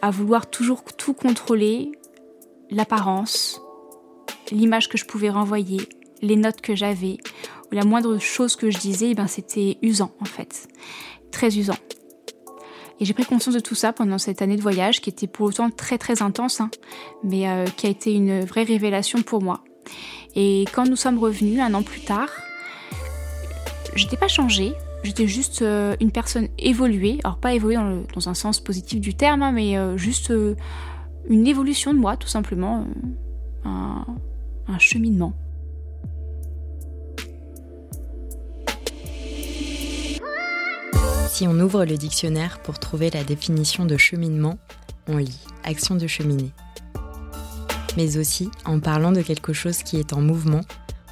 À vouloir toujours tout contrôler, l'apparence, l'image que je pouvais renvoyer, les notes que j'avais, la moindre chose que je disais, eh ben c'était usant en fait, très usant. Et j'ai pris conscience de tout ça pendant cette année de voyage qui était pour autant très très intense, hein, mais euh, qui a été une vraie révélation pour moi. Et quand nous sommes revenus un an plus tard, j'étais pas changée, j'étais juste euh, une personne évoluée, alors pas évoluée dans, un sens positif du terme, hein, mais euh, juste une évolution de moi tout simplement, un, un cheminement. Si on ouvre le dictionnaire pour trouver la définition de cheminement, on lit action de cheminer. Mais aussi, en parlant de quelque chose qui est en mouvement,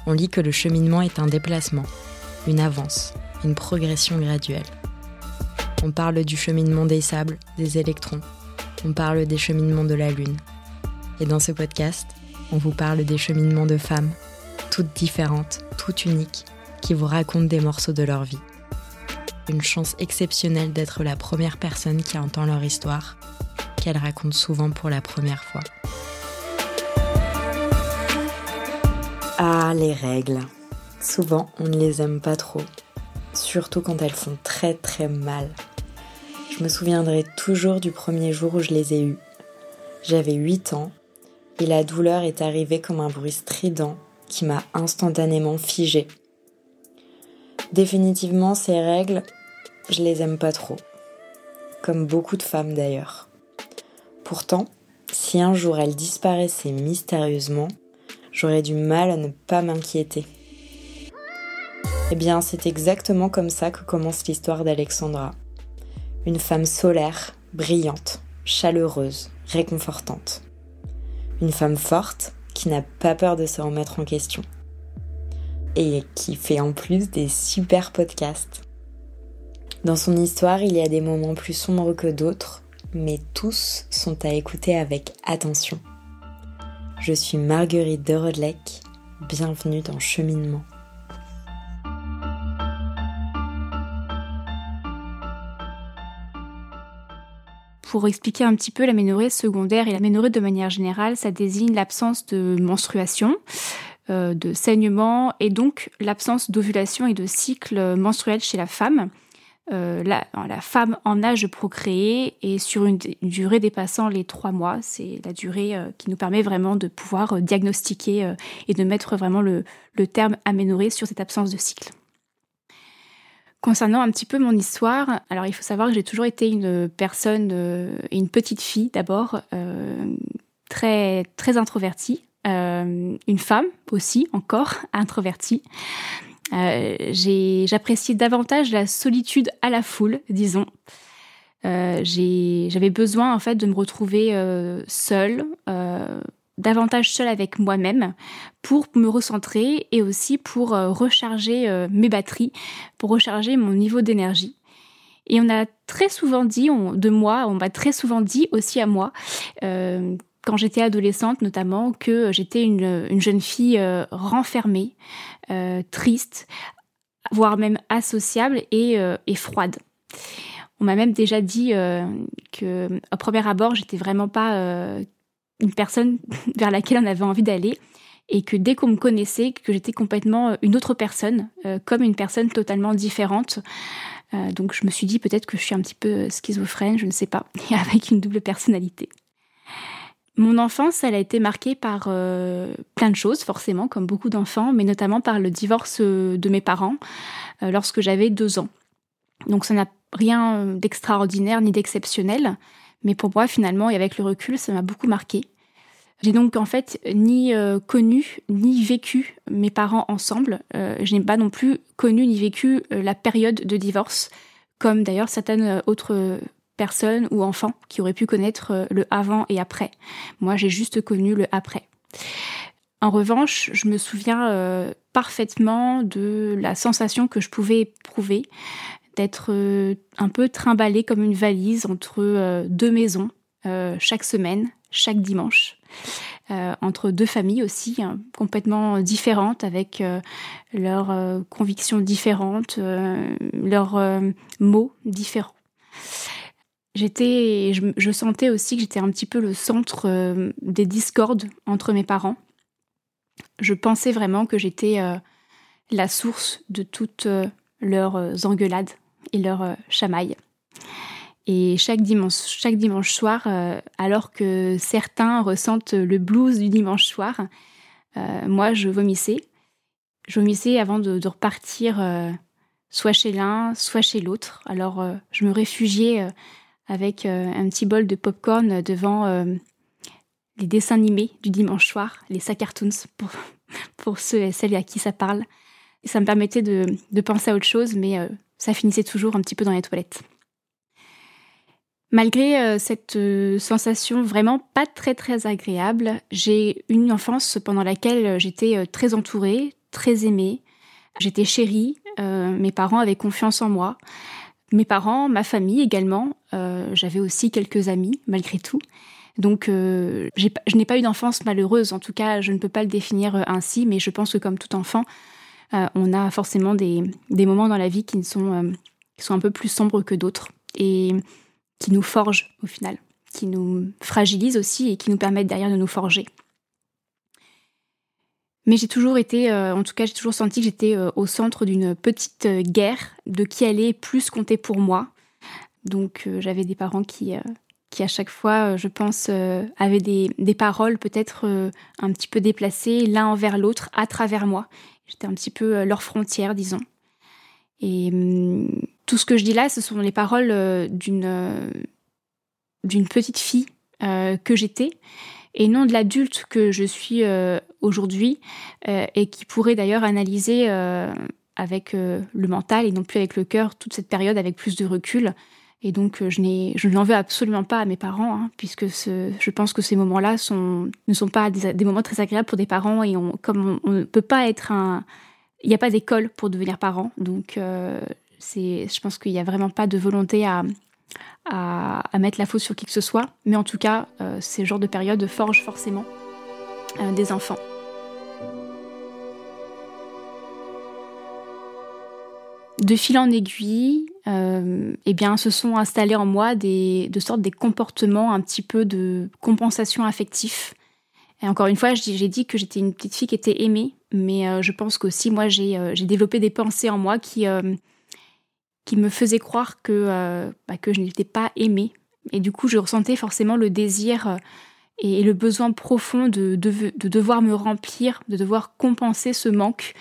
on lit que le cheminement est un déplacement, une avance, une progression graduelle. On parle du cheminement des sables, des électrons, on parle des cheminements de la Lune. Et dans ce podcast, on vous parle des cheminements de femmes, toutes différentes, toutes uniques, qui vous racontent des morceaux de leur vie une chance exceptionnelle d'être la première personne qui entend leur histoire, qu'elles racontent souvent pour la première fois. Ah, les règles. Souvent, on ne les aime pas trop, surtout quand elles font très très mal. Je me souviendrai toujours du premier jour où je les ai eues. J'avais 8 ans et la douleur est arrivée comme un bruit strident qui m'a instantanément figée. Définitivement, ces règles, je les aime pas trop. Comme beaucoup de femmes d'ailleurs. Pourtant, si un jour elles disparaissaient mystérieusement, j'aurais du mal à ne pas m'inquiéter. Eh bien, c'est exactement comme ça que commence l'histoire d'Alexandra. Une femme solaire, brillante, chaleureuse, réconfortante. Une femme forte qui n'a pas peur de se remettre en question. Et qui fait en plus des super podcasts. Dans son histoire, il y a des moments plus sombres que d'autres, mais tous sont à écouter avec attention. Je suis Marguerite de Rodelec, bienvenue dans Cheminement. Pour expliquer un petit peu l'aménorrhée secondaire et l'aménorrhée de manière générale, ça désigne l'absence de menstruation, euh, de saignement et donc l'absence d'ovulation et de cycle menstruel chez la femme. Euh, la, femme en âge de procréer et sur une, durée dépassant les trois mois. C'est la durée euh, qui nous permet vraiment de pouvoir diagnostiquer et de mettre vraiment le, terme aménorrhée sur cette absence de cycle. Concernant un petit peu mon histoire, alors il faut savoir que j'ai toujours été une personne, une petite fille d'abord, très très introvertie, une femme aussi encore introvertie. Euh, j'appréciais davantage la solitude à la foule, disons. Euh, j'avais besoin en fait de me retrouver euh, seule, davantage seule avec moi-même, pour me recentrer et aussi pour recharger mes batteries, pour recharger mon niveau d'énergie. Et on a très souvent dit de moi, on m'a très souvent dit aussi à moi, quand j'étais adolescente notamment, que j'étais une, une, jeune fille renfermée, euh, triste, voire même associable et, euh, froide. On m'a même déjà dit euh, que, au premier abord, j'étais vraiment pas une personne vers laquelle on avait envie d'aller et que dès qu'on me connaissait, que j'étais complètement une autre personne, comme une personne totalement différente. donc je me suis dit peut-être que je suis un petit peu schizophrène, je ne sais pas, et avec une double personnalité. Mon enfance, elle a été marquée par euh, plein de choses, forcément, comme beaucoup d'enfants, mais notamment par le divorce euh, de mes parents euh, lorsque j'avais deux ans. Donc ça n'a rien d'extraordinaire ni d'exceptionnel, mais pour moi, finalement, et avec le recul, ça m'a beaucoup marqué. J'ai donc en fait ni connu ni vécu mes parents ensemble. je n'ai pas non plus connu ni vécu la période de divorce, comme d'ailleurs certaines autres personnes ou enfants qui auraient pu connaître euh, le avant et après. Moi, j'ai juste connu le après. En revanche, je me souviens euh, parfaitement de la sensation que je pouvais éprouver d'être euh, un peu trimballée comme une valise entre deux maisons chaque semaine, chaque dimanche. entre deux familles aussi, hein, complètement différentes, avec leurs convictions différentes, leurs mots différents. J'étais, je, sentais aussi que j'étais un petit peu le centre des discordes entre mes parents. Je pensais vraiment que j'étais la source de toutes leurs engueulades et leurs chamailles. Et chaque dimanche, soir, euh, alors que certains ressentent le blues du dimanche soir, euh, moi je vomissais. Je vomissais avant de, repartir euh, soit chez l'un, soit chez l'autre. Alors je me réfugiais avec un petit bol de popcorn devant les dessins animés du dimanche soir, les sac cartoons pour, ceux et celles à qui ça parle. Et ça me permettait de penser à autre chose, mais ça finissait toujours un petit peu dans les toilettes. Malgré euh, cette euh, sensation vraiment pas très très agréable, j'ai une enfance pendant laquelle euh, j'étais très entourée, très aimée, j'étais chérie, mes parents avaient confiance en moi, mes parents, ma famille également, j'avais aussi quelques amis malgré tout. Donc je n'ai pas eu d'enfance malheureuse, en tout cas je ne peux pas le définir ainsi, mais je pense que comme tout enfant, on a forcément des, moments dans la vie qui, sont, qui sont un peu plus sombres que d'autres. Et qui nous forgent au final, qui nous fragilisent aussi et qui nous permettent derrière de nous forger. Mais j'ai toujours été, euh, en tout cas j'ai toujours senti que j'étais euh, au centre d'une petite euh, guerre de qui allait plus compter pour moi. Donc j'avais des parents qui, qui à chaque fois, je pense, avaient des, des paroles peut-être un petit peu déplacées l'un envers l'autre à travers moi. J'étais un petit peu leur frontière, disons. Et hum, tout ce que je dis là, ce sont les paroles euh, d'une euh, d'une petite fille euh, que j'étais et non de l'adulte que je suis aujourd'hui et qui pourrait d'ailleurs analyser avec le mental et non plus avec le cœur toute cette période avec plus de recul. Et donc je n'ai je ne l'en veux absolument pas à mes parents hein, puisque je pense que ces moments-là ne sont pas des, moments très agréables pour des parents et comme on ne peut pas être un il n'y a pas d'école pour devenir parent, donc euh, je pense qu'il n'y a vraiment pas de volonté à, mettre la faute sur qui que ce soit, mais en tout cas, euh, ces genres de périodes forgent forcément euh, des enfants. De fil en aiguille, eh bien, se sont installés en moi des, de sortes des comportements un petit peu de compensation affectif et encore une fois, j'ai dit que j'étais une petite fille qui était aimée, mais euh, je pense qu'aussi, moi, euh, j'ai développé des pensées en moi qui, euh, qui me faisaient croire que, bah, que je n'étais pas aimée. Et du coup, je ressentais forcément le désir et le besoin profond de, de, de, devoir me remplir, de devoir compenser ce manque,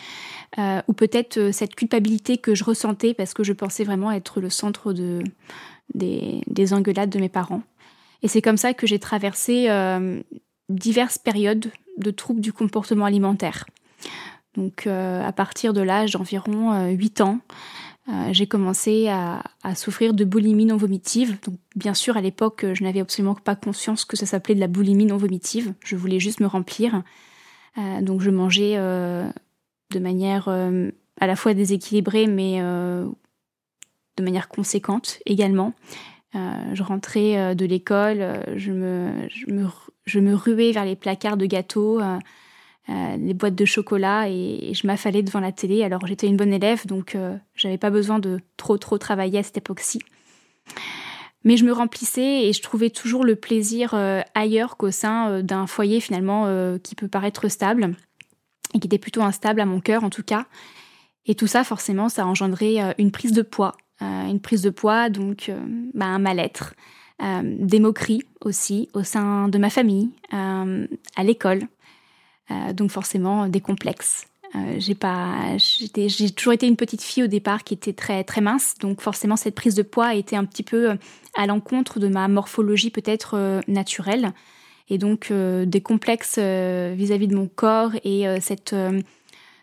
ou peut-être cette culpabilité que je ressentais parce que je pensais vraiment être le centre de, des, des engueulades de mes parents. Et c'est comme ça que j'ai traversé diverses périodes de troubles du comportement alimentaire. Donc euh, à partir de l'âge d'environ 8 euh, ans, euh, j'ai commencé à, souffrir de boulimie non vomitive. Donc bien sûr à l'époque je n'avais absolument pas conscience que ça s'appelait de la boulimie non vomitive. Je voulais juste me remplir. donc je mangeais de manière à la fois déséquilibrée mais de manière conséquente également. Je rentrais de l'école, je me, je me je ruais vers les placards de gâteaux, euh, euh, les boîtes de chocolat et, je m'affalais devant la télé. Alors j'étais une bonne élève, donc euh, j'avais pas besoin de trop trop travailler à cette époque-ci. Mais je me remplissais et je trouvais toujours le plaisir ailleurs qu'au sein d'un foyer finalement qui peut paraître stable et qui était plutôt instable à mon cœur en tout cas. Et tout ça, forcément, ça a engendré une prise de poids. Une prise de poids, donc bah, un mal-être, euh, des moqueries aussi au sein de ma famille, euh, à l'école, euh, donc forcément des complexes. j'ai pas, j'ai toujours été une petite fille au départ qui était très très mince, donc forcément cette prise de poids était un petit peu à l'encontre de ma morphologie peut-être naturelle, et donc des complexes vis-à-vis de mon corps et cette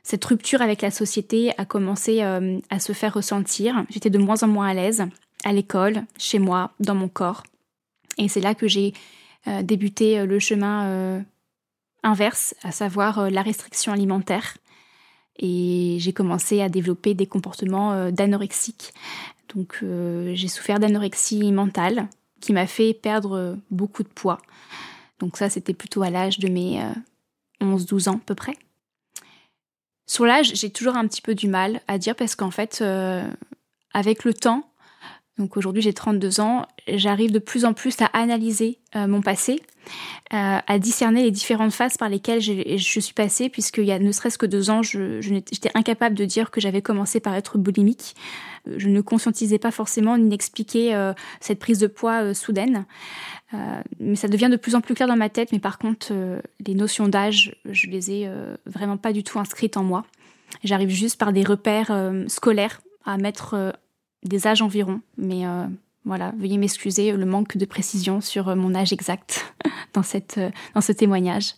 cette rupture avec la société a commencé à se faire ressentir. J'étais de moins en moins à l'aise à l'école, chez moi, dans mon corps. Et c'est là que j'ai euh, débuté euh, le chemin euh, inverse, à savoir la restriction alimentaire. Et j'ai commencé à développer des comportements d'anorexique. Donc j'ai souffert d'anorexie mentale qui m'a fait perdre beaucoup de poids. Donc ça, c'était plutôt à l'âge de mes 11-12 ans à peu près. Sur l'âge, j'ai toujours un petit peu du mal à dire parce qu'en fait, avec le temps, donc aujourd'hui j'ai 32 ans, j'arrive de plus en plus à analyser euh, mon passé, euh, à discerner les différentes phases par lesquelles je suis passée, puisqu'il y a ne serait-ce que deux ans, j'étais incapable de dire que j'avais commencé par être boulimique. Euh, je ne conscientisais pas forcément ni n'expliquais cette prise de poids soudaine. mais ça devient de plus en plus clair dans ma tête, mais par contre, les notions d'âge, je les ai vraiment pas du tout inscrites en moi. J'arrive juste par des repères scolaires à mettre des âges environ, mais euh, voilà, veuillez m'excuser le manque de précision sur euh, mon âge exact dans, cette, euh, dans ce témoignage.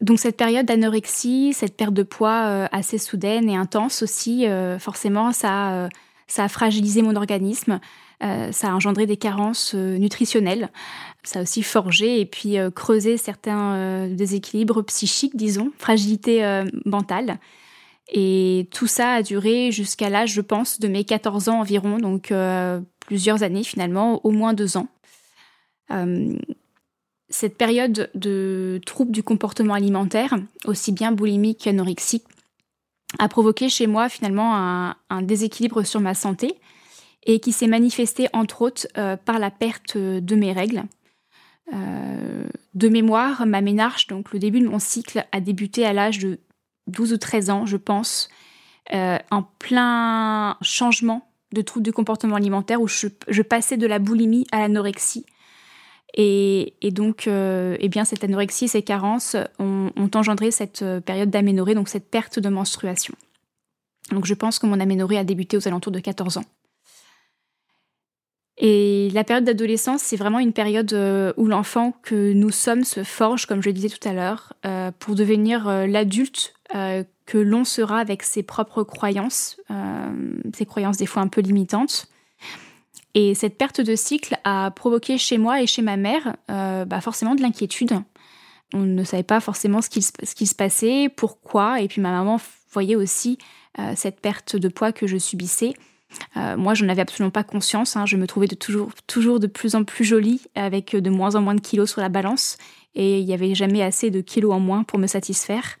donc cette période d'anorexie, cette perte de poids assez soudaine et intense aussi, forcément, ça, ça a fragilisé mon organisme, ça a engendré des carences nutritionnelles, ça a aussi forgé et puis creusé certains déséquilibres psychiques, disons, fragilité mentale. Et tout ça a duré jusqu'à l'âge, je pense, de mes 14 ans environ, donc euh, plusieurs années finalement, au moins deux ans. Euh, cette période de troubles du comportement alimentaire, aussi bien boulimique qu'anorexique, a provoqué chez moi finalement un, déséquilibre sur ma santé et qui s'est manifesté entre autres euh, par la perte de mes règles. de mémoire, ma ménarche, donc le début de mon cycle, a débuté à l'âge de 12 ou 13 ans, je pense, euh, en plein changement de troubles du comportement alimentaire où je, passais de la boulimie à l'anorexie. Et, donc, euh, eh bien, cette anorexie, ces carences ont, engendré cette euh, période d'aménorrhée, donc cette perte de menstruation. Donc, je pense que mon aménorrhée a débuté aux alentours de 14 ans. Et la période d'adolescence, c'est vraiment une période où l'enfant que nous sommes se forge, comme je le disais tout à l'heure, pour devenir l'adulte euh, que l'on sera avec ses propres croyances, euh, ses croyances des fois un peu limitantes. Et cette perte de cycle a provoqué chez moi et chez ma mère euh, bah forcément de l'inquiétude. On ne savait pas forcément ce qui, se passait, pourquoi, et puis ma maman voyait aussi cette perte de poids que je subissais. moi, je n'en avais absolument pas conscience. Hein. Je me trouvais toujours de plus en plus jolie, avec de moins en moins de kilos sur la balance, et il n'y avait jamais assez de kilos en moins pour me satisfaire.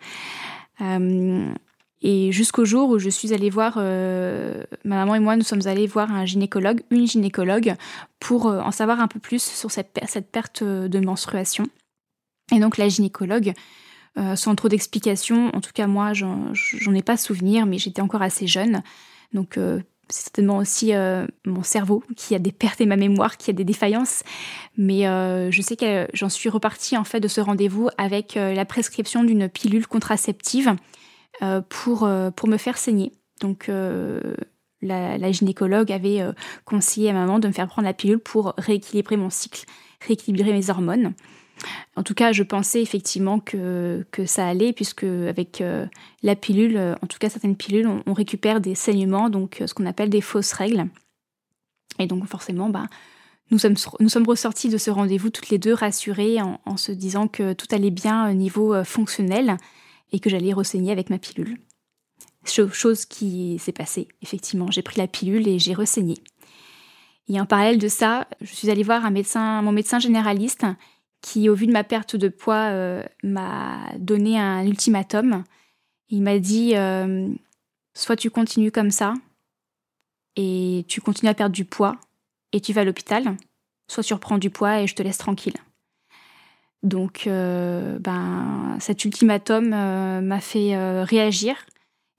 Euh, et jusqu'au jour où je suis allée voir, euh, ma maman et moi, nous sommes allés voir un gynécologue, une gynécologue, pour euh, en savoir un peu plus sur cette, cette perte de menstruation. Et donc la gynécologue, sans trop d'explications, en tout cas moi, j'en ai pas souvenir, mais j'étais encore assez jeune. Donc c'est certainement aussi mon cerveau qui a des pertes et ma mémoire qui a des défaillances. Mais je sais que j'en suis repartie en fait de ce rendez-vous avec la prescription d'une pilule contraceptive pour, pour me faire saigner. Donc la, gynécologue avait conseillé à maman de me faire prendre la pilule pour rééquilibrer mon cycle, rééquilibrer mes hormones. En tout cas, je pensais effectivement que, que ça allait, puisque avec euh, la pilule, euh, en tout cas certaines pilules, on, récupère des saignements, donc euh, ce qu'on appelle des fausses règles. Et donc forcément, bah, nous, sommes, nous sommes ressortis de ce rendez-vous toutes les deux rassurées en, se disant que tout allait bien au niveau fonctionnel et que j'allais ressaigner avec ma pilule. Chose qui s'est passée, effectivement. J'ai pris la pilule et j'ai ressaigné. Et en parallèle de ça, je suis allée voir un médecin, mon médecin généraliste qui, au vu de ma perte de poids, euh, m'a donné un ultimatum. Il m'a dit euh, soit tu continues comme ça et tu continues à perdre du poids et tu vas à l'hôpital, soit tu reprends du poids et je te laisse tranquille. Donc, euh, ben, cet ultimatum m'a fait réagir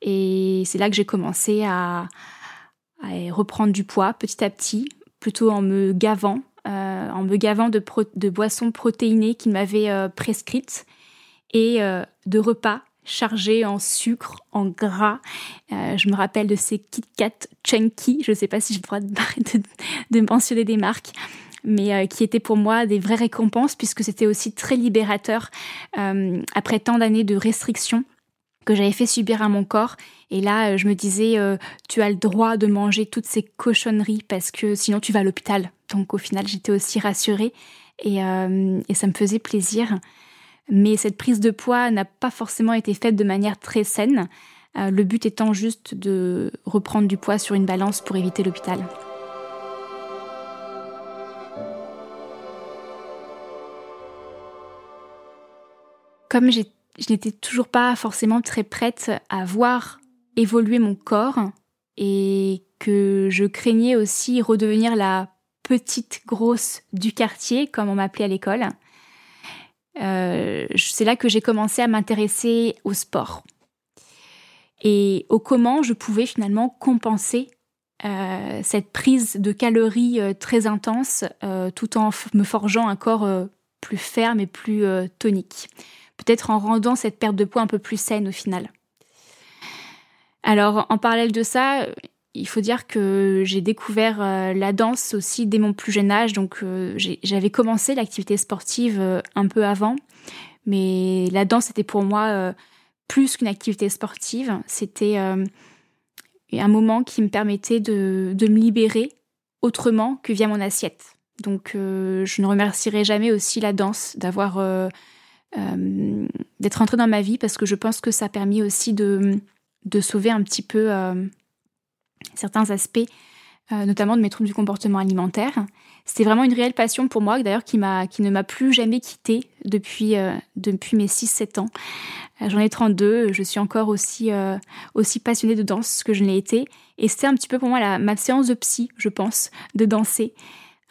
et c'est là que j'ai commencé à, à reprendre du poids petit à petit, plutôt en me gavant euh, en me gavant de, boissons protéinées qu'il m'avait euh, prescrites et euh, de repas chargés en sucre, en gras. je me rappelle de ces Kit Kat Chunky, je ne sais pas si je le de, de, mentionner des marques, mais qui étaient pour moi des vraies récompenses puisque c'était aussi très libérateur après tant d'années de restrictions que j'avais fait subir à mon corps. Et là, euh, je me disais, euh, tu as le droit de manger toutes ces cochonneries parce que sinon tu vas à l'hôpital. Donc au final, j'étais aussi rassurée et, euh, ça me faisait plaisir. Mais cette prise de poids n'a pas forcément été faite de manière très saine, le but étant juste de reprendre du poids sur une balance pour éviter l'hôpital. Comme j'ai je n'étais toujours pas forcément très prête à voir évoluer mon corps et que je craignais aussi redevenir la petite grosse du quartier, comme on m'appelait à l'école, euh, c'est là que j'ai commencé à m'intéresser au sport et au comment je pouvais finalement compenser euh, cette prise de calories euh, très intense tout en me forgeant un corps plus ferme et plus tonique. Peut-être en rendant cette perte de poids un peu plus saine au final. Alors en parallèle de ça, il faut dire que j'ai découvert euh, la danse aussi dès mon plus jeune âge, donc euh, j'avais commencé l'activité sportive euh, un peu avant, mais la danse était pour moi plus qu'une activité sportive, c'était un moment qui me permettait de, de, me libérer autrement que via mon assiette. Donc je ne remercierai jamais aussi la danse d'avoir d'être entrée dans ma vie parce que je pense que ça a permis aussi de, de sauver un petit peu certains aspects, euh, notamment de mes troubles du comportement alimentaire. C'était vraiment une réelle passion pour moi, d'ailleurs, qui, qui ne m'a plus jamais quittée depuis, euh, depuis mes 6-7 ans. Euh, j'en ai 32, je suis encore aussi, aussi passionnée de danse que je l'ai été. Et c'était un petit peu pour moi la, ma séance de psy, je pense, de danser.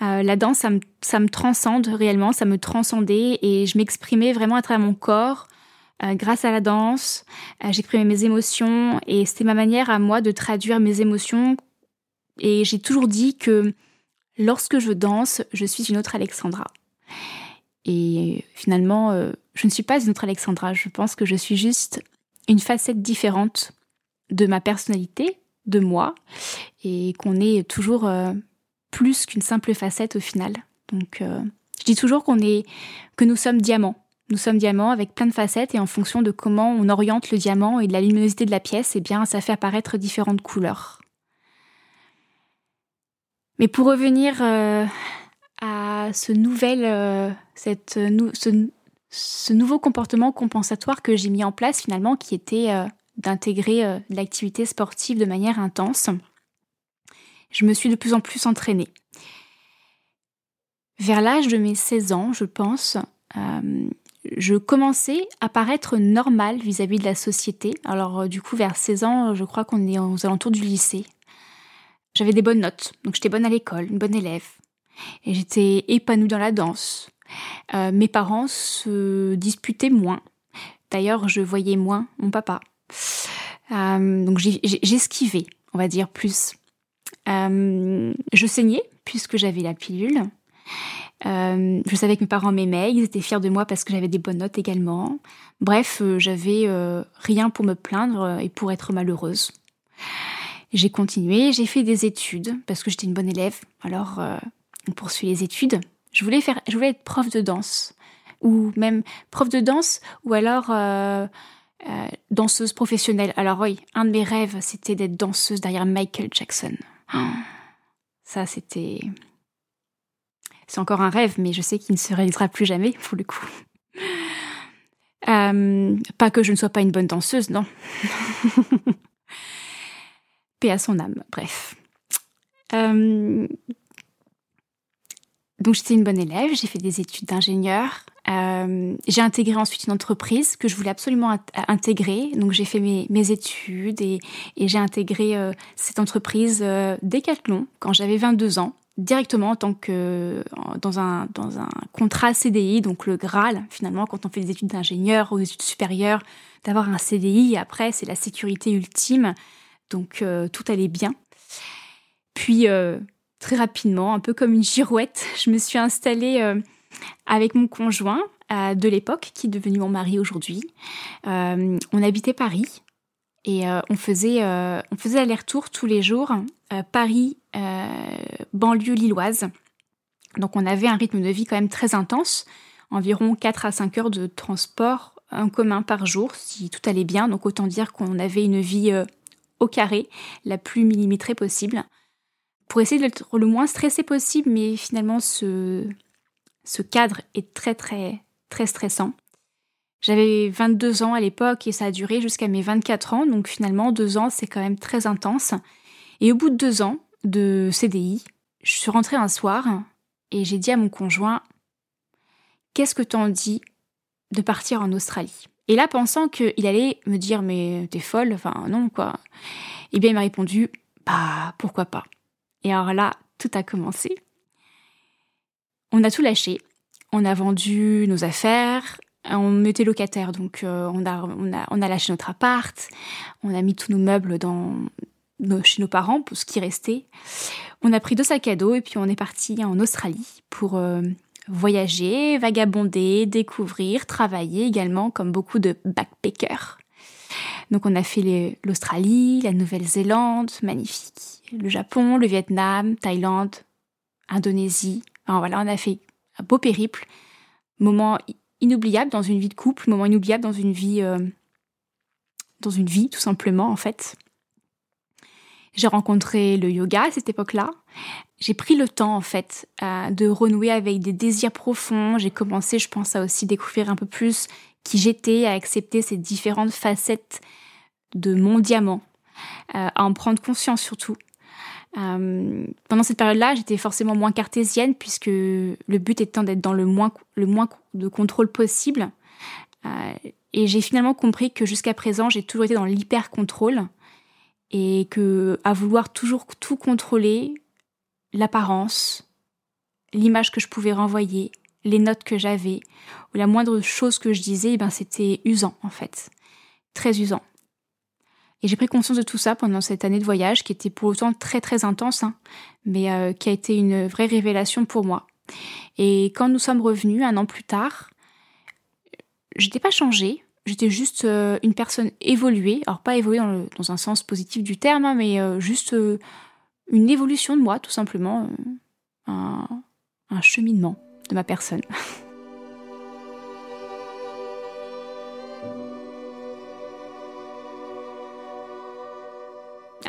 La danse, ça me, transcende réellement, ça me transcendait et je m'exprimais vraiment à travers mon corps, euh, grâce à la danse, euh, j'exprimais mes émotions et c'était ma manière à moi de traduire mes émotions. Et j'ai toujours dit que lorsque je danse, je suis une autre Alexandra. Et finalement, euh, je ne suis pas une autre Alexandra. Je pense que je suis juste une facette différente de ma personnalité, de moi, et qu'on est toujours plus qu'une simple facette au final. Donc, je dis toujours qu'on est, que nous sommes diamants. Nous sommes diamants avec plein de facettes et en fonction de comment on oriente le diamant et de la luminosité de la pièce, eh bien, ça fait apparaître différentes couleurs. Mais pour revenir euh, à ce nouvel, euh, cette, ce, nouveau comportement compensatoire que j'ai mis en place finalement, qui était euh, d'intégrer l'activité sportive de manière intense, je me suis de plus en plus entraînée. Vers l'âge de mes 16 ans, je pense, je commençais à paraître normale vis-à-vis de la société. Alors euh, du coup, vers 16 ans, je crois qu'on est aux alentours du lycée. J'avais des bonnes notes, donc j'étais bonne à l'école, une bonne élève. Et j'étais épanouie dans la danse. Euh, mes parents se disputaient moins. D'ailleurs, je voyais moins mon papa. Euh, donc j'esquivais, on va dire, plus. Je saignais, puisque j'avais la pilule. Euh, je savais que mes parents m'aimaient, ils étaient fiers de moi parce que j'avais des bonnes notes également. Bref, euh, j'avais euh, rien pour me plaindre et pour être malheureuse. J'ai continué, j'ai fait des études parce que j'étais une bonne élève. Alors, on poursuit les études. Je voulais faire, je voulais être prof de danse ou même prof de danse ou alors danseuse professionnelle. Alors oui, un de mes rêves, c'était d'être danseuse derrière Michael Jackson. Ça, c'était c'est encore un rêve, mais je sais qu'il ne se réalisera plus jamais, pour le coup. Euh, pas que je ne sois pas une bonne danseuse, non. Paix à son âme, bref. Euh, donc j'étais une bonne élève, j'ai fait des études d'ingénieur. Euh, j'ai intégré ensuite une entreprise que je voulais absolument intégrer. Donc j'ai fait mes, études et, j'ai intégré cette entreprise Decathlon quand j'avais 22 ans directement en tant que dans un, contrat CDI, donc le Graal finalement quand on fait des études d'ingénieur ou des études supérieures, d'avoir un CDI, après c'est la sécurité ultime, donc euh, tout allait bien. Puis euh, très rapidement, un peu comme une girouette, je me suis installée euh, avec mon conjoint de l'époque, qui est devenu mon mari aujourd'hui. on habitait Paris, et euh, on faisait, euh, on faisait aller-retour tous les jours, euh, Paris, banlieue lilloise. Donc on avait un rythme de vie quand même très intense, environ 4 à 5 heures de transport en commun par jour, si tout allait bien. Donc autant dire qu'on avait une vie au carré, la plus millimétrée possible, pour essayer d'être le moins stressé possible, mais finalement ce, ce cadre est très très très stressant. J'avais 22 ans à l'époque et ça a duré jusqu'à mes 24 ans, donc finalement deux ans c'est quand même très intense. Et au bout de deux ans de CDI, je suis rentrée un soir et j'ai dit à mon conjoint Qu'est-ce que t'en dis de partir en Australie? Et là, pensant qu'il allait me dire mais t'es folle, enfin non quoi. Eh bien, il m'a répondu bah pourquoi pas? Et alors là, tout a commencé. On a tout lâché. On a vendu nos affaires. On était locataire, donc euh, on, a, on, a, on a lâché notre appart. On a mis tous nos meubles dans, chez nos parents pour ce qui restait. On a pris deux sacs à dos et puis on est parti en Australie pour euh, voyager, vagabonder, découvrir, travailler également comme beaucoup de backpackers. Donc on a fait l'Australie, la Nouvelle-Zélande, magnifique, le Japon, le Vietnam, Thaïlande, Indonésie. Enfin voilà, on a fait un beau périple, moment inoubliable dans une vie de couple, moment inoubliable dans une vie, euh, dans une vie tout simplement en fait. J'ai rencontré le yoga à cette époque-là. J'ai pris le temps, en fait, euh, de renouer avec des désirs profonds. J'ai commencé, je pense, à aussi découvrir un peu plus qui j'étais, à accepter ces différentes facettes de mon diamant, euh, à en prendre conscience surtout. Euh, pendant cette période-là, j'étais forcément moins cartésienne puisque le but étant d'être dans le moins, le moins de contrôle possible. et j'ai finalement compris que jusqu'à présent, j'ai toujours été dans l'hyper-contrôle et que à vouloir toujours tout contrôler, l'apparence, l'image que je pouvais renvoyer, les notes que j'avais, ou la moindre chose que je disais, eh ben c'était usant en fait, très usant. Et j'ai pris conscience de tout ça pendant cette année de voyage qui était pour autant très très intense, hein, mais euh, qui a été une vraie révélation pour moi. Et quand nous sommes revenus un an plus tard, je n'étais pas changée, j'étais juste euh, une personne évoluée, alors pas évoluée dans, un sens positif du terme, hein, mais euh, juste une évolution de moi, tout simplement, un cheminement de ma personne.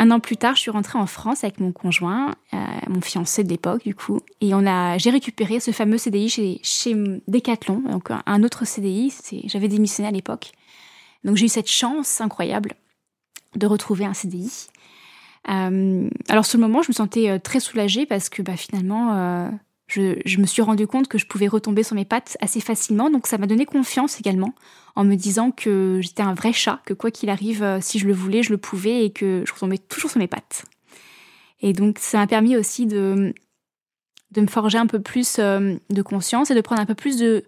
Un an plus tard, je suis rentrée en France avec mon conjoint, euh, mon fiancé de l'époque du coup, et on a, j'ai récupéré ce fameux CDI chez, chez Decathlon, donc un autre CDI. J'avais démissionné à l'époque, donc j'ai eu cette chance incroyable de retrouver un CDI. Euh, alors sur le moment, je me sentais euh, très soulagée parce que bah, finalement, je, me suis rendu compte que je pouvais retomber sur mes pattes assez facilement, donc ça m'a donné confiance également, en me disant que j'étais un vrai chat, que quoi qu'il arrive, euh, si je le voulais, je le pouvais et que je retombais toujours sur mes pattes. Et donc ça m'a permis aussi de, de me forger un peu plus euh, de conscience et de prendre un peu plus de,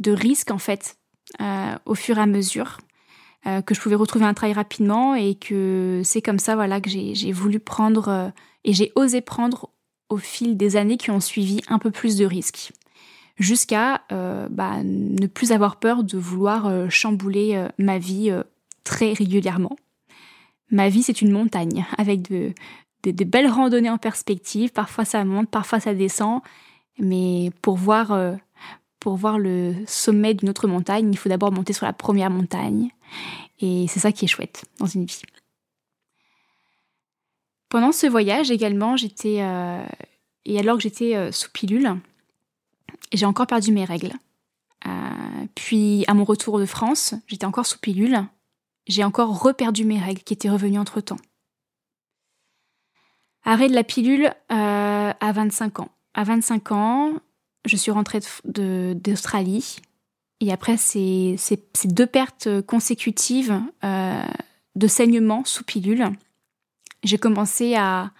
de risques en fait euh, au fur et à mesure. que je pouvais retrouver un travail rapidement et que c'est comme ça voilà que j'ai voulu prendre et j'ai osé prendre au fil des années qui ont suivi un peu plus de risques, jusqu'à euh, bah, ne plus avoir peur de vouloir euh, chambouler euh, ma vie très régulièrement. Ma vie, c'est une montagne, avec de, belles randonnées en perspective, parfois ça monte, parfois ça descend, mais pour voir, pour voir le sommet d'une autre montagne, il faut d'abord monter sur la première montagne, et c'est ça qui est chouette dans une vie. Pendant ce voyage également, j'étais. Euh, et alors que j'étais euh, sous pilule, j'ai encore perdu mes règles. Euh, puis à mon retour de France, j'étais encore sous pilule. J'ai encore reperdu mes règles qui étaient revenues entre temps. Arrêt de la pilule à 25 ans. À 25 ans, je suis rentrée d'Australie. Et après ces, ces, deux pertes consécutives de saignement sous pilule, j'ai commencé à,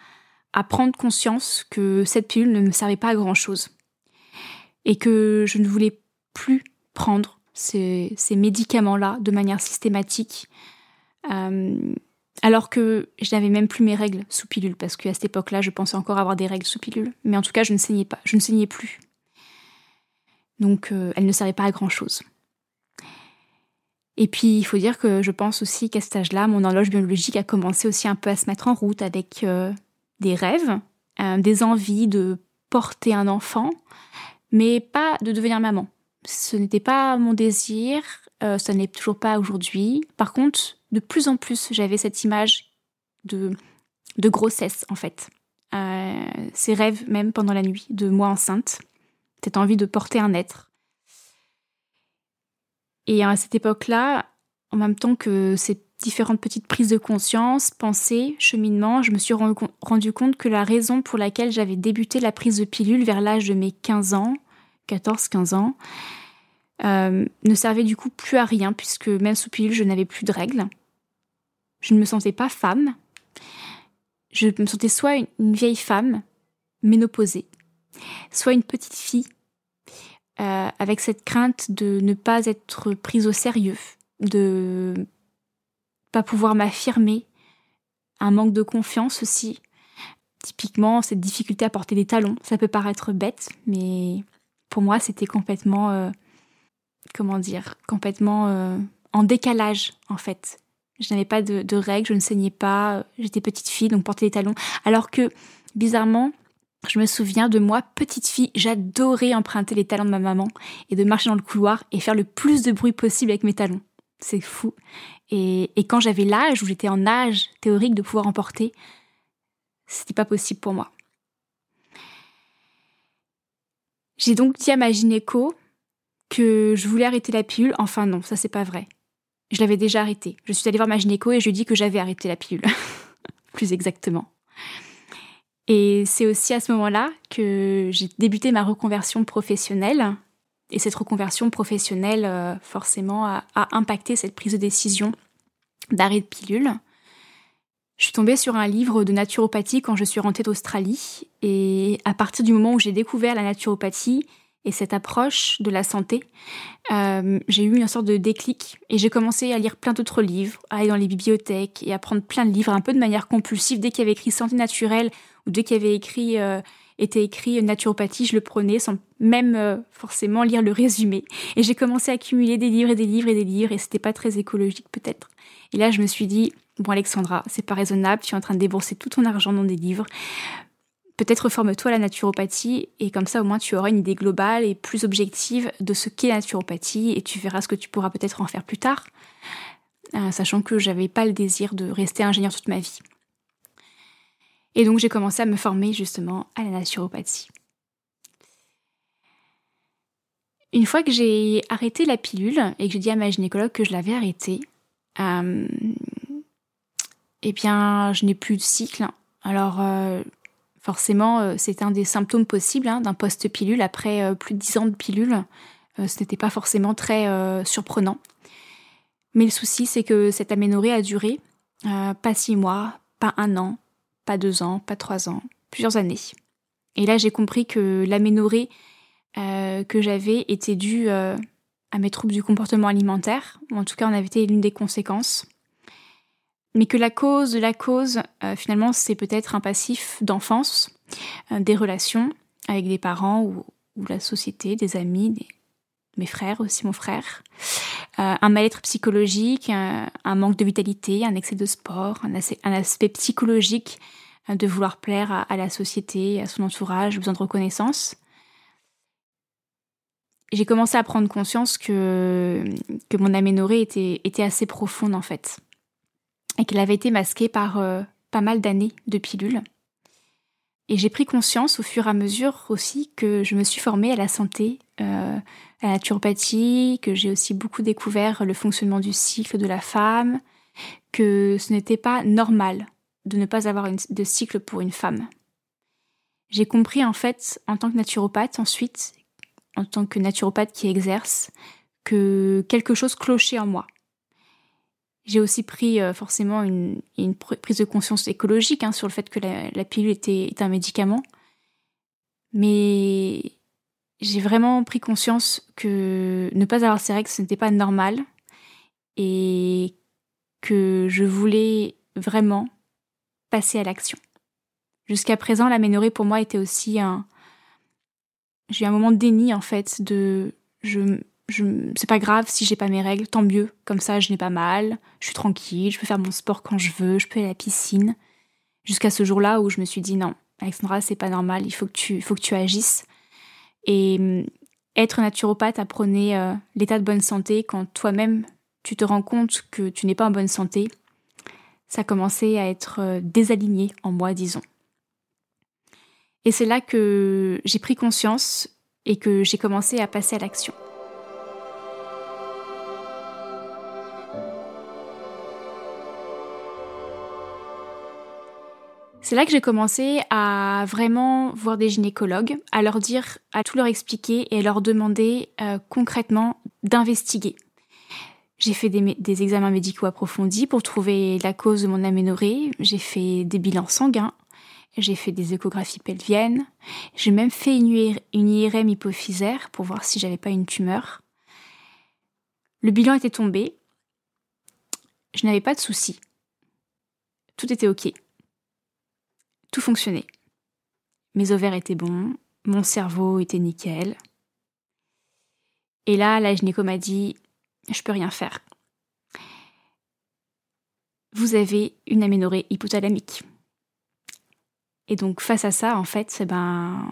prendre conscience que cette pilule ne me servait pas à grand-chose et que je ne voulais plus prendre ces, médicaments-là de manière systématique, euh, alors que je n'avais même plus mes règles sous pilule, parce qu'à cette époque-là, je pensais encore avoir des règles sous pilule, mais en tout cas, je ne saignais pas, je ne saignais plus. Donc, euh, elles ne servaient pas à grand-chose. Et puis, il faut dire que je pense aussi qu'à cet âge-là, mon horloge biologique a commencé aussi un peu à se mettre en route avec euh, des rêves, euh, des envies de porter un enfant, mais pas de devenir maman. Ce n'était pas mon désir, euh, ça n'est toujours pas aujourd'hui. Par contre, de plus en plus, j'avais cette image de, de grossesse, en fait. ces rêves, même pendant la nuit, de moi enceinte, cette envie de porter un être. Et à cette époque-là, en même temps que ces différentes petites prises de conscience, pensées, cheminements, je me suis rendu compte que la raison pour laquelle j'avais débuté la prise de pilule vers l'âge de mes 15 ans, 14-15 ans, euh, ne servait du coup plus à rien puisque même sous pilule, je n'avais plus de règles. Je ne me sentais pas femme. Je me sentais soit une, vieille femme ménopausée, soit une petite fille euh, avec cette crainte de ne pas être prise au sérieux, de pas pouvoir m'affirmer, un manque de confiance aussi. Typiquement, cette difficulté à porter des talons, ça peut paraître bête, mais pour moi, c'était complètement, euh, comment dire, complètement euh, en décalage en fait. Je n'avais pas de, règles, je ne saignais pas, j'étais petite fille, donc porter des talons. Alors que, bizarrement, je me souviens de moi, petite fille, j'adorais emprunter les talons de ma maman et de marcher dans le couloir et faire le plus de bruit possible avec mes talons. C'est fou. Et, quand j'avais l'âge, où j'étais en âge théorique de pouvoir en porter, c'était pas possible pour moi. J'ai donc dit à ma gynéco que je voulais arrêter la pilule. Enfin non, ça c'est pas vrai. Je l'avais déjà arrêté. Je suis allée voir ma gynéco et je lui ai dit que j'avais arrêté la pilule. Plus exactement. Et c'est aussi à ce moment-là que j'ai débuté ma reconversion professionnelle. Et cette reconversion professionnelle, euh, forcément, a, a impacté cette prise de décision d'arrêt de pilule. Je suis tombée sur un livre de naturopathie quand je suis rentrée d'Australie et à partir du moment où j'ai découvert la naturopathie et cette approche de la santé, euh, j'ai eu une sorte de déclic et j'ai commencé à lire plein d'autres livres, à aller dans les bibliothèques et à prendre plein de livres un peu de manière compulsive. Dès qu'il y avait écrit santé naturelle ou dès qu'il y avait écrit euh, était écrit naturopathie, je le prenais sans même euh, forcément lire le résumé. Et j'ai commencé à accumuler des livres et des livres et des livres et c'était pas très écologique peut-être. Et là je me suis dit Bon Alexandra, c'est pas raisonnable, tu es en train de débourser tout ton argent dans des livres. Peut-être forme-toi à la naturopathie et comme ça au moins tu auras une idée globale et plus objective de ce qu'est la naturopathie et tu verras ce que tu pourras peut-être en faire plus tard, euh, sachant que j'avais pas le désir de rester ingénieur toute ma vie. Et donc j'ai commencé à me former justement à la naturopathie. Une fois que j'ai arrêté la pilule et que j'ai dit à ma gynécologue que je l'avais arrêtée, euh, eh bien, je n'ai plus de cycle. Alors, euh, forcément, euh, c'est un des symptômes possibles hein, d'un post-pilule. Après euh, plus de 10 ans de pilule, ce n'était pas forcément très surprenant. Mais le souci, c'est que cette aménorrhée a duré pas six mois, pas un an, pas deux ans, pas trois ans, plusieurs années. Et là, j'ai compris que l'aménorrhée que j'avais était due à mes troubles du comportement alimentaire, en tout cas en avait été l'une des conséquences mais que la cause la cause, euh, finalement, c'est peut-être un passif d'enfance, euh, des relations avec des parents ou, la société, des amis, mes frères aussi, mon frère, euh, un mal-être psychologique, un, manque de vitalité, un excès de sport, un, aspect psychologique de vouloir plaire à, la société, à son entourage, besoin de reconnaissance. J'ai commencé à prendre conscience que, que mon aménorrhée était, était assez profonde en fait et qu'elle avait été masquée par euh, pas mal d'années de pilules. Et j'ai pris conscience au fur et à mesure aussi que je me suis formée à la santé, euh, à la naturopathie, que j'ai aussi beaucoup découvert le fonctionnement du cycle de la femme, que ce n'était pas normal de ne pas avoir de cycle pour une femme. J'ai compris en fait, en tant que naturopathe ensuite, en tant que naturopathe qui exerce, que quelque chose clochait en moi, j'ai aussi pris euh, forcément une, prise de conscience écologique hein, sur le fait que la, pilule était, un médicament. Mais j'ai vraiment pris conscience que ne pas avoir ces règles, ce n'était pas normal. Et que je voulais vraiment passer à l'action. Jusqu'à présent, l'aménorrhée pour moi était aussi un... J'ai eu un moment de déni en fait, de... Je, c'est pas grave si j'ai pas mes règles, tant mieux. Comme ça, je n'ai pas mal, je suis tranquille, je peux faire mon sport quand je veux, je peux aller à la piscine. Jusqu'à ce jour-là où je me suis dit non, Alexandra, c'est pas normal, il faut que tu, faut que tu agisses. Et mm, être naturopathe apprenait euh, l'état de bonne santé quand toi-même tu te rends compte que tu n'es pas en bonne santé. Ça commençait à être euh, désaligné en moi, disons. Et c'est là que j'ai pris conscience et que j'ai commencé à passer à l'action. C'est là que j'ai commencé à vraiment voir des gynécologues, à leur dire, à tout leur expliquer et à leur demander euh, concrètement d'investiguer. J'ai fait des, examens médicaux approfondis pour trouver la cause de mon aménorrhée. J'ai fait des bilans sanguins. J'ai fait des échographies pelviennes. J'ai même fait une, une IRM hypophysaire pour voir si j'avais pas une tumeur. Le bilan était tombé. Je n'avais pas de soucis. Tout était OK. Tout fonctionnait. Mes ovaires étaient bons, mon cerveau était nickel. Et là, la gynéco m'a dit Je peux rien faire. Vous avez une aménorrhée hypothalamique. Et donc, face à ça, en fait, eh ben,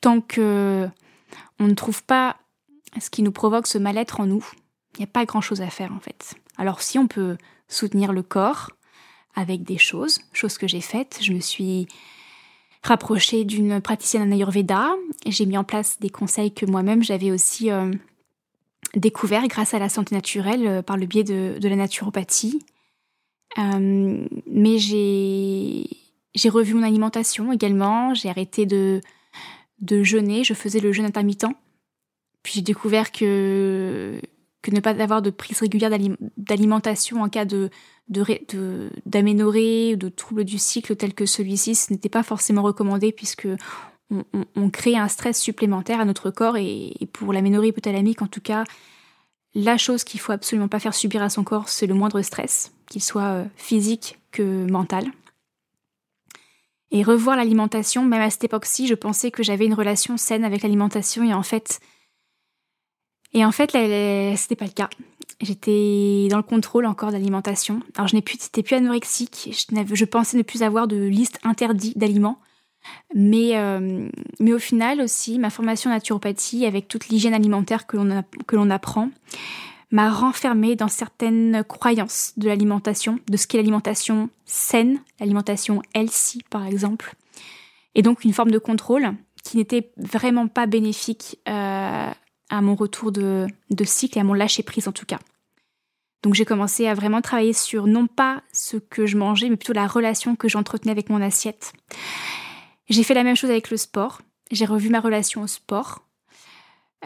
tant que on ne trouve pas ce qui nous provoque ce mal-être en nous, il n'y a pas grand-chose à faire, en fait. Alors, si on peut soutenir le corps avec des choses, choses que j'ai faites, je me suis rapprochée d'une praticienne en Ayurveda. J'ai mis en place des conseils que moi-même j'avais aussi euh, découverts grâce à la santé naturelle euh, par le biais de, la naturopathie. Euh, mais j'ai revu mon alimentation également. J'ai arrêté de de jeûner. Je faisais le jeûne intermittent. Puis j'ai découvert que que ne pas avoir de prise régulière d'alimentation en cas de d'aménorrhée ou de troubles du cycle tels que celui-ci, ce n'était pas forcément recommandé puisque on, crée un stress supplémentaire à notre corps et, pour l'aménorrhée hypothalamique en tout cas, la chose qu'il faut absolument pas faire subir à son corps, c'est le moindre stress, qu'il soit euh, physique que mental. Et revoir l'alimentation, même à cette époque-ci, je pensais que j'avais une relation saine avec l'alimentation et en fait, et en fait, c'était pas le cas. J'étais dans le contrôle encore d'alimentation. Alors je n'ai plus, anorexique. Je, je, pensais ne plus avoir de liste interdite d'aliments. Mais, euh, mais au final aussi, ma formation en naturopathie, avec toute l'hygiène alimentaire que l'on, que l'on apprend, m'a renfermée dans certaines croyances de l'alimentation, de ce qu'est l'alimentation saine, l'alimentation healthy par exemple. Et donc une forme de contrôle qui n'était vraiment pas bénéfique euh, à mon retour de, cycle et à mon lâcher prise en tout cas. Donc j'ai commencé à vraiment travailler sur non pas ce que je mangeais, mais plutôt la relation que j'entretenais avec mon assiette. J'ai fait la même chose avec le sport. J'ai revu ma relation au sport.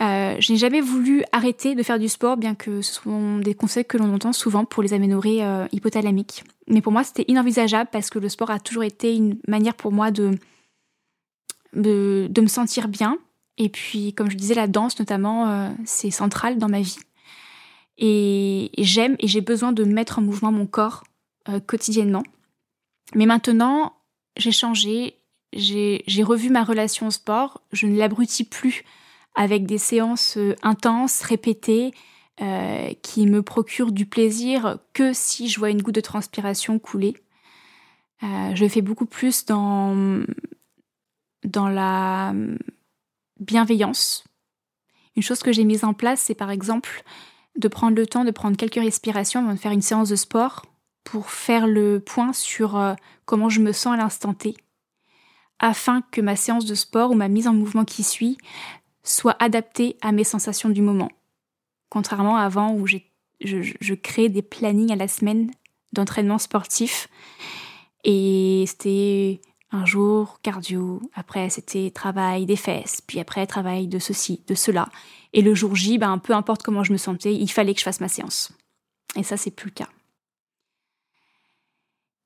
Euh, je n'ai jamais voulu arrêter de faire du sport, bien que ce sont des conseils que l'on entend souvent pour les aménorrhées euh, hypothalamiques. Mais pour moi, c'était inenvisageable parce que le sport a toujours été une manière pour moi de, de me sentir bien, et puis, comme je disais, la danse notamment, euh, c'est central dans ma vie. Et, j'aime et j'ai besoin de mettre en mouvement mon corps euh, quotidiennement. Mais maintenant, j'ai changé, j'ai revu ma relation au sport, je ne l'abrutis plus avec des séances euh, intenses, répétées, qui me procurent du plaisir que si je vois une goutte de transpiration couler. je fais beaucoup plus dans, dans la bienveillance. Une chose que j'ai mise en place, c'est par exemple de prendre le temps de prendre quelques respirations avant de faire une séance de sport pour faire le point sur euh, comment je me sens à l'instant T, afin que ma séance de sport ou ma mise en mouvement qui suit soit adaptée à mes sensations du moment. Contrairement à avant où je, je crée des plannings à la semaine d'entraînement sportif et c'était un jour, cardio, après c'était travail des fesses, puis après travail de ceci, de cela. Et le jour J, ben, peu importe comment je me sentais, il fallait que je fasse ma séance. Et ça, c'est plus le cas.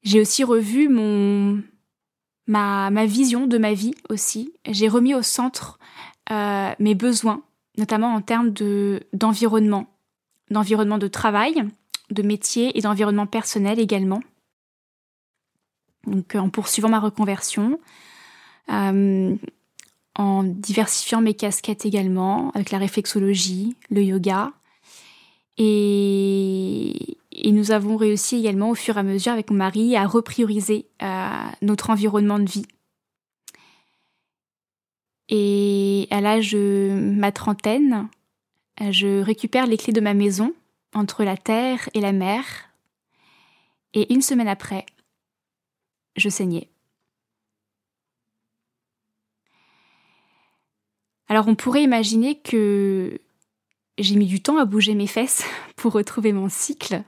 J'ai aussi revu mon, ma, ma, vision de ma vie aussi. J'ai remis au centre euh, mes besoins, notamment en termes de, d'environnement, d'environnement de travail, de métier et d'environnement personnel également donc en poursuivant ma reconversion, euh, en diversifiant mes casquettes également, avec la réflexologie, le yoga. Et, nous avons réussi également au fur et à mesure avec mon mari à reprioriser euh, notre environnement de vie. Et à l'âge de ma trentaine, je récupère les clés de ma maison entre la terre et la mer. Et une semaine après, je saignais. Alors on pourrait imaginer que j'ai mis du temps à bouger mes fesses pour retrouver mon cycle.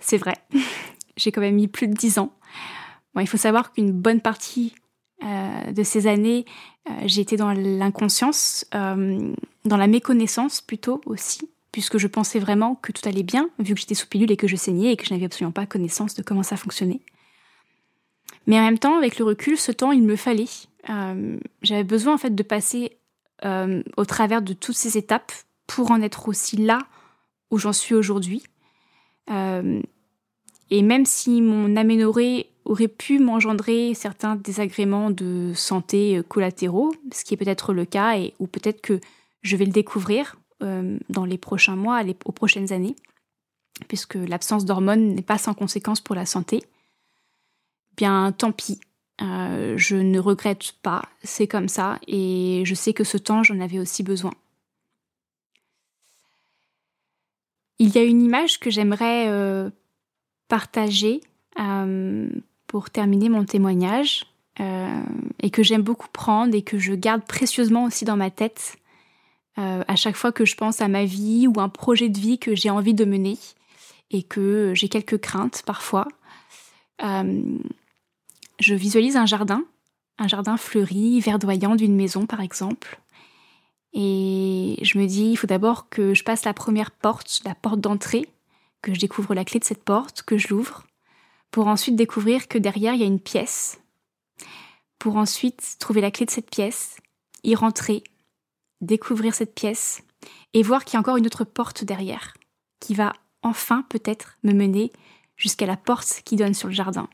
C'est vrai, j'ai quand même mis plus de dix ans. Bon, il faut savoir qu'une bonne partie euh, de ces années, euh, j'ai été dans l'inconscience. Euh, dans la méconnaissance plutôt aussi, puisque je pensais vraiment que tout allait bien, vu que j'étais sous pilule et que je saignais et que je n'avais absolument pas connaissance de comment ça fonctionnait. Mais en même temps, avec le recul, ce temps, il me fallait. Euh, j'avais besoin en fait de passer euh, au travers de toutes ces étapes pour en être aussi là où j'en suis aujourd'hui. Euh, et même si mon aménorrhée aurait pu m'engendrer certains désagréments de santé collatéraux, ce qui est peut-être le cas, ou peut-être que je vais le découvrir dans les prochains mois, aux prochaines années, puisque l'absence d'hormones n'est pas sans conséquence pour la santé, bien tant pis, euh, je ne regrette pas, c'est comme ça, et je sais que ce temps, j'en avais aussi besoin. Il y a une image que j'aimerais euh, partager euh, pour terminer mon témoignage, et que j'aime beaucoup prendre et que je garde précieusement aussi dans ma tête à chaque fois que je pense à ma vie ou un projet de vie que j'ai envie de mener et que j'ai quelques craintes parfois je visualise un jardin, un jardin fleuri, verdoyant d'une maison par exemple. Et je me dis, il faut d'abord que je passe la première porte, la porte d'entrée, que je découvre la clé de cette porte, que je l'ouvre, pour ensuite découvrir que derrière il y a une pièce, pour ensuite trouver la clé de cette pièce, y rentrer, découvrir cette pièce, et voir qu'il y a encore une autre porte derrière, qui va enfin peut-être me mener jusqu'à la porte qui donne sur le jardin.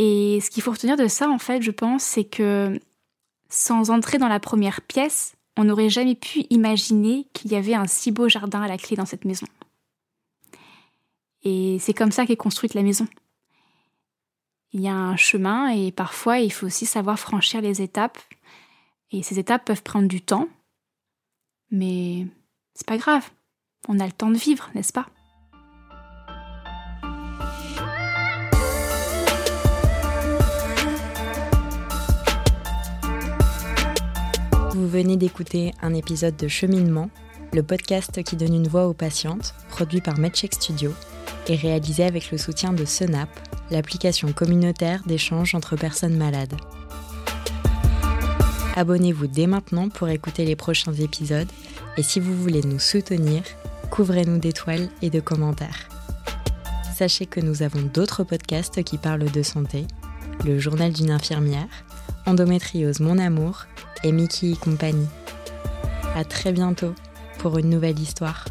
Et ce qu'il faut retenir de ça, en fait, je pense, c'est que sans entrer dans la première pièce, on n'aurait jamais pu imaginer qu'il y avait un si beau jardin à la clé dans cette maison. Et c'est comme ça qu'est construite la maison. Il y a un chemin et parfois il faut aussi savoir franchir les étapes. Et ces étapes peuvent prendre du temps, mais c'est pas grave. On a le temps de vivre, n'est-ce pas? Venez d'écouter un épisode de Cheminement, le podcast qui donne une voix aux patientes, produit par MedCheck Studio et réalisé avec le soutien de Senap, l'application communautaire d'échange entre personnes malades. Abonnez-vous dès maintenant pour écouter les prochains épisodes et si vous voulez nous soutenir, couvrez-nous d'étoiles et de commentaires. Sachez que nous avons d'autres podcasts qui parlent de santé, le journal d'une infirmière, Endométriose Mon Amour et Mickey et compagnie. À très bientôt pour une nouvelle histoire.